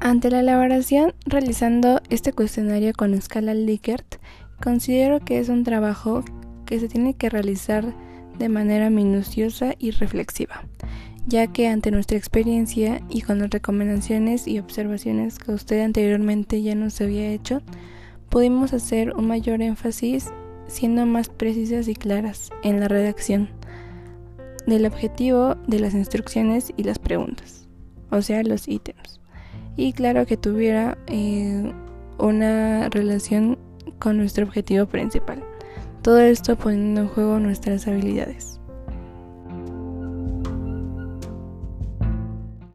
Ante la elaboración realizando este cuestionario con escala Likert, considero que es un trabajo que se tiene que realizar de manera minuciosa y reflexiva, ya que ante nuestra experiencia y con las recomendaciones y observaciones que usted anteriormente ya nos había hecho, pudimos hacer un mayor énfasis siendo más precisas y claras en la redacción del objetivo de las instrucciones y las preguntas, o sea, los ítems. Y claro que tuviera eh, una relación con nuestro objetivo principal. Todo esto poniendo en juego nuestras habilidades.